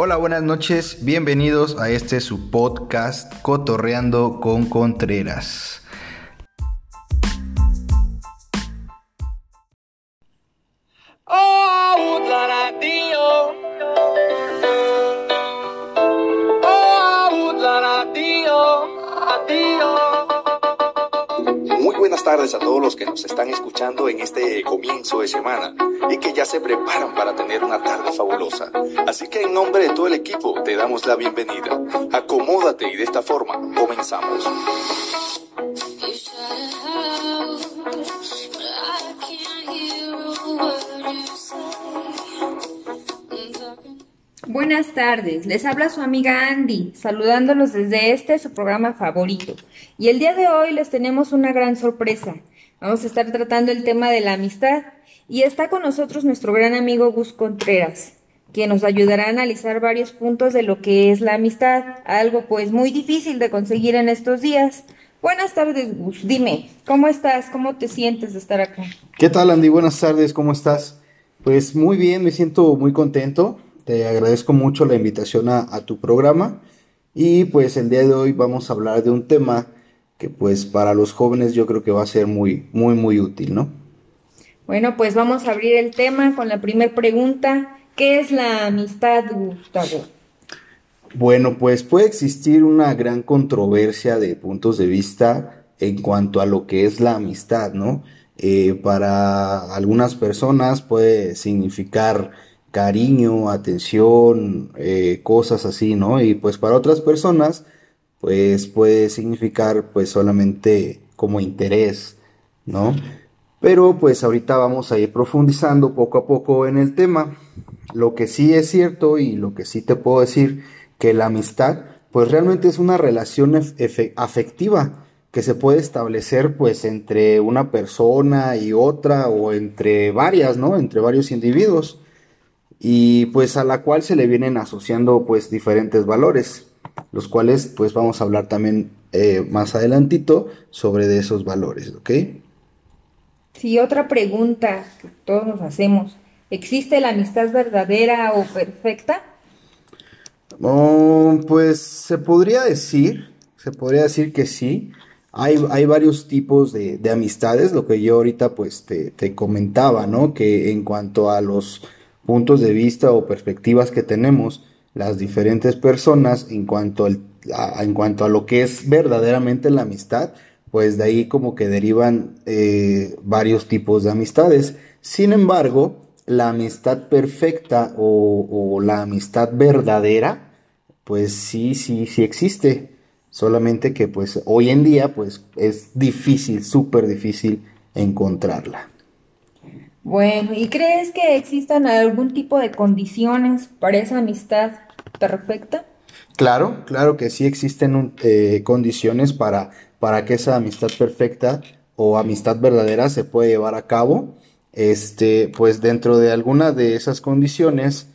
Hola, buenas noches, bienvenidos a este su podcast Cotorreando con Contreras. Oh, tardes a todos los que nos están escuchando en este comienzo de semana y que ya se preparan para tener una tarde fabulosa. Así que en nombre de todo el equipo te damos la bienvenida. Acomódate y de esta forma comenzamos. Buenas tardes, les habla su amiga Andy, saludándolos desde este su programa favorito. Y el día de hoy les tenemos una gran sorpresa. Vamos a estar tratando el tema de la amistad y está con nosotros nuestro gran amigo Gus Contreras, quien nos ayudará a analizar varios puntos de lo que es la amistad, algo pues muy difícil de conseguir en estos días. Buenas tardes, Gus. Dime, ¿cómo estás? ¿Cómo te sientes de estar acá? ¿Qué tal Andy? Buenas tardes, ¿cómo estás? Pues muy bien, me siento muy contento. Te agradezco mucho la invitación a, a tu programa y pues el día de hoy vamos a hablar de un tema que pues para los jóvenes yo creo que va a ser muy, muy, muy útil, ¿no? Bueno, pues vamos a abrir el tema con la primera pregunta. ¿Qué es la amistad, Gustavo? Bueno, pues puede existir una gran controversia de puntos de vista en cuanto a lo que es la amistad, ¿no? Eh, para algunas personas puede significar cariño, atención, eh, cosas así, ¿no? Y pues para otras personas, pues puede significar pues solamente como interés, ¿no? Pero pues ahorita vamos a ir profundizando poco a poco en el tema. Lo que sí es cierto y lo que sí te puedo decir que la amistad pues realmente es una relación afectiva que se puede establecer pues entre una persona y otra o entre varias, ¿no? Entre varios individuos y pues a la cual se le vienen asociando pues diferentes valores, los cuales pues vamos a hablar también eh, más adelantito sobre de esos valores, ¿ok? Sí, otra pregunta que todos nos hacemos. ¿Existe la amistad verdadera o perfecta? Oh, pues se podría decir, se podría decir que sí. Hay, hay varios tipos de, de amistades, lo que yo ahorita pues te, te comentaba, ¿no? Que en cuanto a los puntos de vista o perspectivas que tenemos las diferentes personas en cuanto al- a, en cuanto a lo que es verdaderamente la amistad, pues de ahí como que derivan eh, varios tipos de amistades. Sin embargo, la amistad perfecta o, o la amistad verdadera, pues sí, sí, sí existe. Solamente que pues hoy en día pues es difícil, súper difícil encontrarla. Bueno, ¿y crees que existan algún tipo de condiciones para esa amistad perfecta? Claro, claro que sí existen eh, condiciones para, para que esa amistad perfecta o amistad verdadera se pueda llevar a cabo. Este, pues dentro de alguna de esas condiciones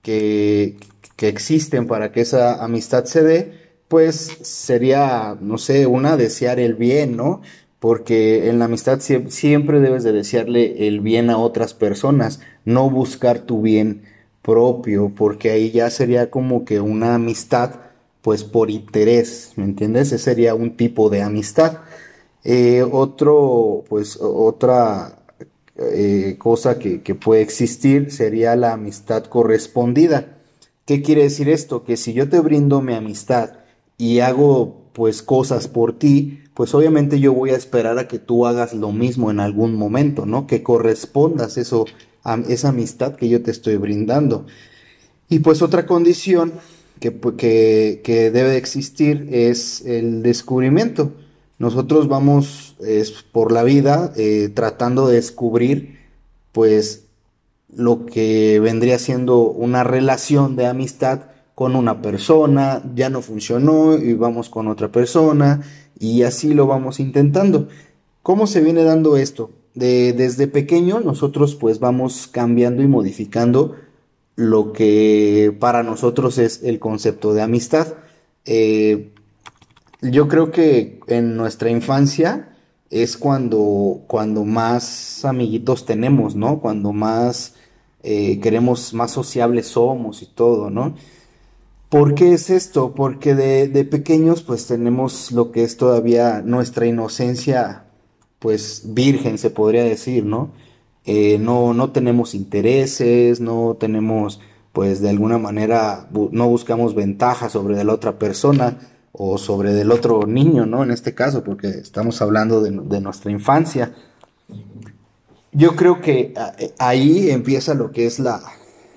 que, que existen para que esa amistad se dé, pues sería, no sé, una desear el bien, ¿no? Porque en la amistad sie- siempre debes de desearle el bien a otras personas, no buscar tu bien propio, porque ahí ya sería como que una amistad, pues por interés, ¿me entiendes? Ese sería un tipo de amistad. Eh, otro, pues otra eh, cosa que, que puede existir sería la amistad correspondida. ¿Qué quiere decir esto? Que si yo te brindo mi amistad y hago pues cosas por ti, pues obviamente yo voy a esperar a que tú hagas lo mismo en algún momento, ¿no? Que correspondas eso a esa amistad que yo te estoy brindando. Y pues otra condición que, que, debe de existir es el descubrimiento. Nosotros vamos por la vida eh, tratando de descubrir pues lo que vendría siendo una relación de amistad con una persona, ya no funcionó y vamos con otra persona y así lo vamos intentando. ¿Cómo se viene dando esto? De- desde pequeño nosotros pues vamos cambiando y modificando lo que para nosotros es el concepto de amistad. Eh, yo creo que en nuestra infancia es cuando, cuando más amiguitos tenemos, ¿no? Cuando más eh, queremos, más sociables somos y todo, ¿no? ¿Por qué es esto? Porque de, de pequeños pues tenemos lo que es todavía nuestra inocencia pues virgen se podría decir, ¿no? Eh, no, no tenemos intereses, no tenemos pues de alguna manera no buscamos ventaja sobre de la otra persona o sobre del otro niño, ¿no? En este caso, porque estamos hablando de, de nuestra infancia. Yo creo que a- ahí empieza lo que es la,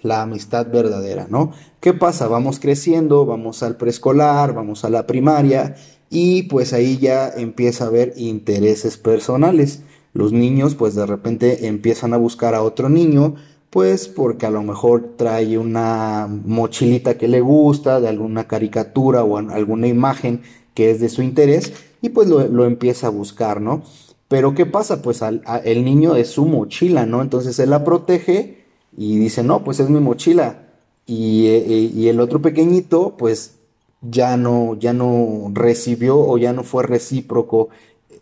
la amistad verdadera, ¿no? ¿Qué pasa? Vamos creciendo, vamos al preescolar, vamos a la primaria y pues ahí ya empieza a haber intereses personales. Los niños pues de repente empiezan a buscar a otro niño pues porque a lo mejor trae una mochilita que le gusta, de alguna caricatura o alguna imagen que es de su interés y pues lo, lo empieza a buscar, ¿no? Pero ¿qué pasa? Pues al- el niño es su mochila, ¿no? Entonces él la protege y dice, no, pues es mi mochila. Y, eh, y el otro pequeñito, pues ya no, ya no recibió o ya no fue recíproco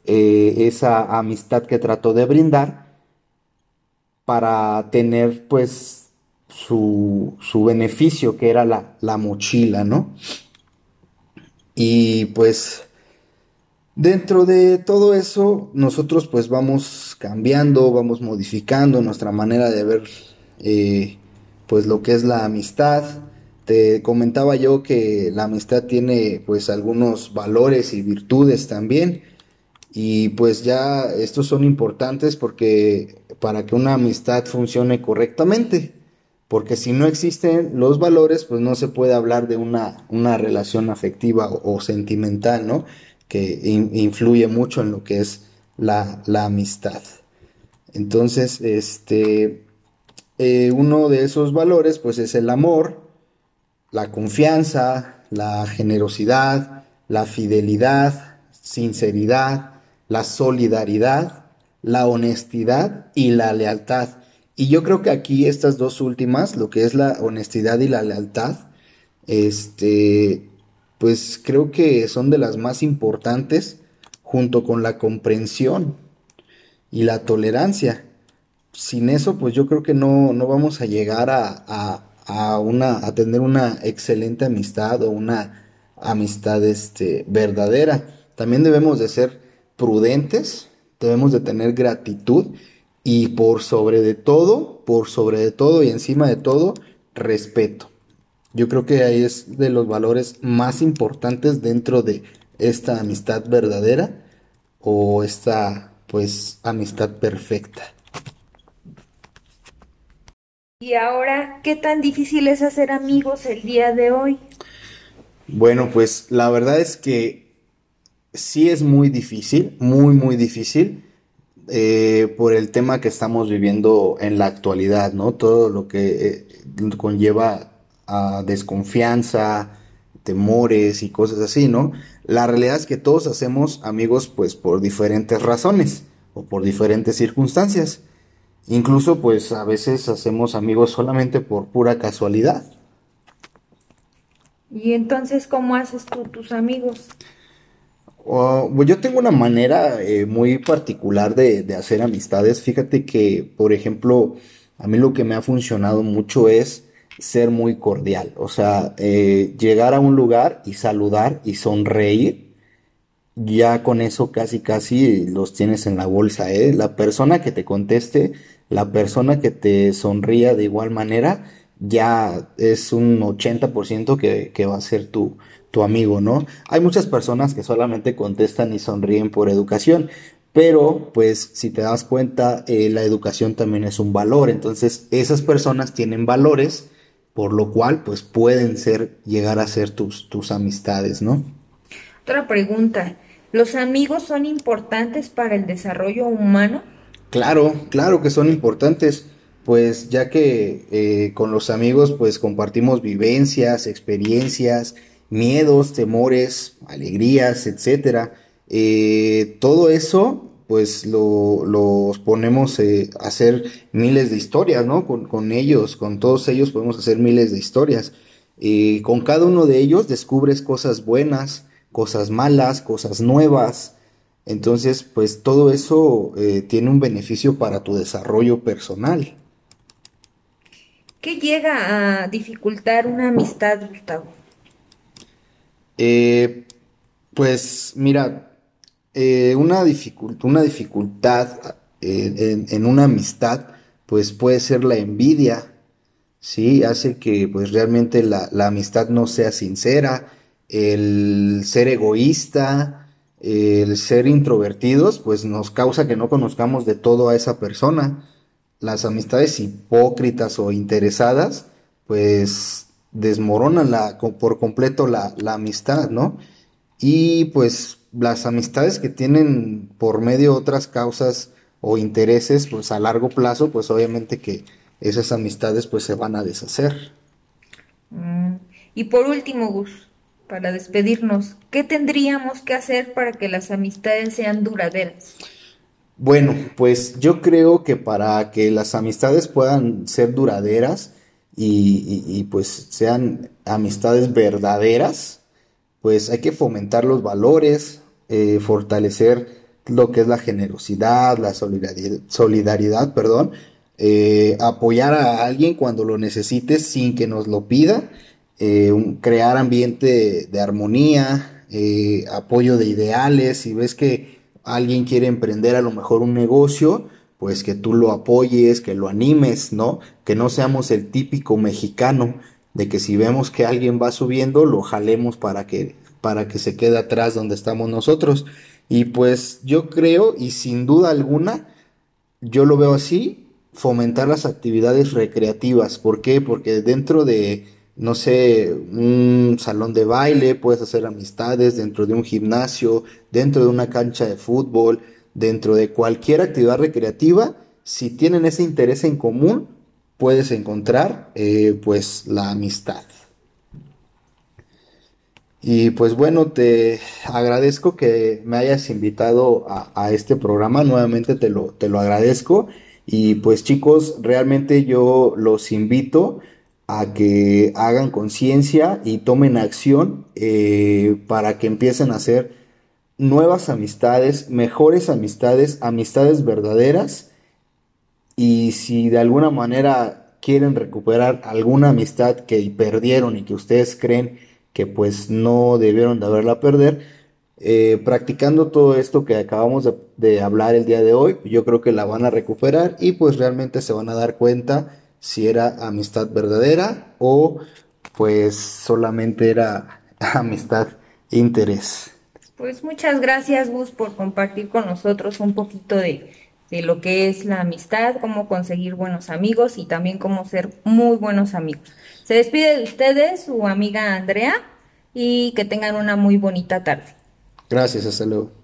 eh, esa amistad que trató de brindar para tener pues su, su beneficio que era la, la mochila, ¿no? Y pues dentro de todo eso nosotros pues vamos cambiando, vamos modificando nuestra manera de ver eh, pues lo que es la amistad. Te comentaba yo que la amistad tiene pues algunos valores y virtudes también. Y pues ya estos son importantes porque para que una amistad funcione correctamente, porque si no existen los valores, pues no se puede hablar de una, una relación afectiva o, sentimental, ¿no? Que in- influye mucho en lo que es la, la amistad. Entonces, este, eh, uno de esos valores, pues es el amor, la confianza, la generosidad, la fidelidad, sinceridad, la solidaridad, la honestidad y la lealtad. Y yo creo que aquí estas dos últimas, lo que es la honestidad y la lealtad, este, pues creo que son de las más importantes junto con la comprensión y la tolerancia. Sin eso, pues yo creo que no, no vamos a llegar a, a, a una, a tener una excelente amistad o una amistad este, verdadera. También debemos de ser prudentes, debemos de tener gratitud y por sobre de todo, por sobre de todo y encima de todo, respeto. Yo creo que ahí es de los valores más importantes dentro de esta amistad verdadera o esta pues amistad perfecta. Y ahora, ¿qué tan difícil es hacer amigos el día de hoy? Bueno, pues la verdad es que sí es muy difícil, muy, muy difícil, eh, por el tema que estamos viviendo en la actualidad, ¿no? Todo lo que eh, conlleva a desconfianza, temores y cosas así, ¿no? La realidad es que todos hacemos amigos pues por diferentes razones o por diferentes circunstancias. Incluso pues a veces hacemos amigos solamente por pura casualidad. Y entonces, ¿cómo haces tú tus amigos? Pues yo tengo una manera eh, muy particular de, de hacer amistades. Fíjate que, por ejemplo, a mí lo que me ha funcionado mucho es ser muy cordial. O sea, eh, llegar a un lugar y saludar y sonreír. Ya con eso casi casi los tienes en la bolsa, ¿eh? La persona que te conteste, la persona que te sonría de igual manera, ya es un 80% que, que va a ser tu, tu amigo, ¿no? Hay muchas personas que solamente contestan y sonríen por educación, pero pues si te das cuenta, eh, la educación también es un valor, entonces esas personas tienen valores, por lo cual pues pueden ser, llegar a ser tus, tus amistades, ¿no? Otra pregunta, ¿los amigos son importantes para el desarrollo humano? Claro, claro que son importantes, pues ya que eh, con los amigos pues compartimos vivencias, experiencias, miedos, temores, alegrías, etcétera. Eh, todo eso pues lo, los ponemos eh, a hacer miles de historias, ¿no? Con, con ellos, con todos ellos podemos hacer miles de historias. Eh, con cada uno de ellos descubres cosas buenas, cosas malas, cosas nuevas. Entonces, pues todo eso eh, tiene un beneficio para tu desarrollo personal. ¿Qué llega a dificultar una amistad, Gustavo? Eh, pues mira, eh, una dificult- una dificultad en, en una amistad, pues puede ser la envidia, ¿sí? Hace que pues realmente la, la amistad no sea sincera, el ser egoísta, el ser introvertidos, pues nos causa que no conozcamos de todo a esa persona. Las amistades hipócritas o interesadas, pues desmoronan la, por completo la, la amistad, ¿no? Y pues las amistades que tienen por medio otras causas o intereses, pues a largo plazo, pues obviamente que esas amistades pues se van a deshacer. Mm, Y por último, Gus, para despedirnos, ¿qué tendríamos que hacer para que las amistades sean duraderas? Bueno, pues yo creo que para que las amistades puedan ser duraderas y, pues sean amistades verdaderas, pues hay que fomentar los valores, eh, fortalecer lo que es la generosidad, la solidaridad, solidaridad, perdón, eh, apoyar a alguien cuando lo necesite sin que nos lo pida, eh, un- crear ambiente de armonía, eh, apoyo de ideales, si ves que alguien quiere emprender a lo mejor un negocio, pues que tú lo apoyes, que lo animes, ¿no? Que no seamos el típico mexicano de que si vemos que alguien va subiendo, lo jalemos para que, para que se quede atrás donde estamos nosotros. Y pues yo creo, y sin duda alguna, yo lo veo así, fomentar las actividades recreativas. ¿Por qué? Porque dentro de, no sé, un salón de baile, puedes hacer amistades, dentro de un gimnasio, dentro de una cancha de fútbol, dentro de cualquier actividad recreativa, si tienen ese interés en común, puedes encontrar eh, pues la amistad. Y pues bueno, te agradezco que me hayas invitado a, a este programa, nuevamente te lo, te lo agradezco. Y pues chicos, realmente yo los invito a que hagan conciencia y tomen acción eh, para que empiecen a hacer nuevas amistades, mejores amistades, amistades verdaderas. Y si de alguna manera quieren recuperar alguna amistad que perdieron y que ustedes creen que pues no debieron de haberla perder, eh, practicando todo esto que acabamos de, de hablar el día de hoy, yo creo que la van a recuperar y pues realmente se van a dar cuenta si era amistad verdadera o pues solamente era amistad e interés. Pues muchas gracias, Gus, por compartir con nosotros un poquito de, de lo que es la amistad, cómo conseguir buenos amigos y también cómo ser muy buenos amigos. Se despide de ustedes su amiga Andrea y que tengan una muy bonita tarde. Gracias, hasta luego.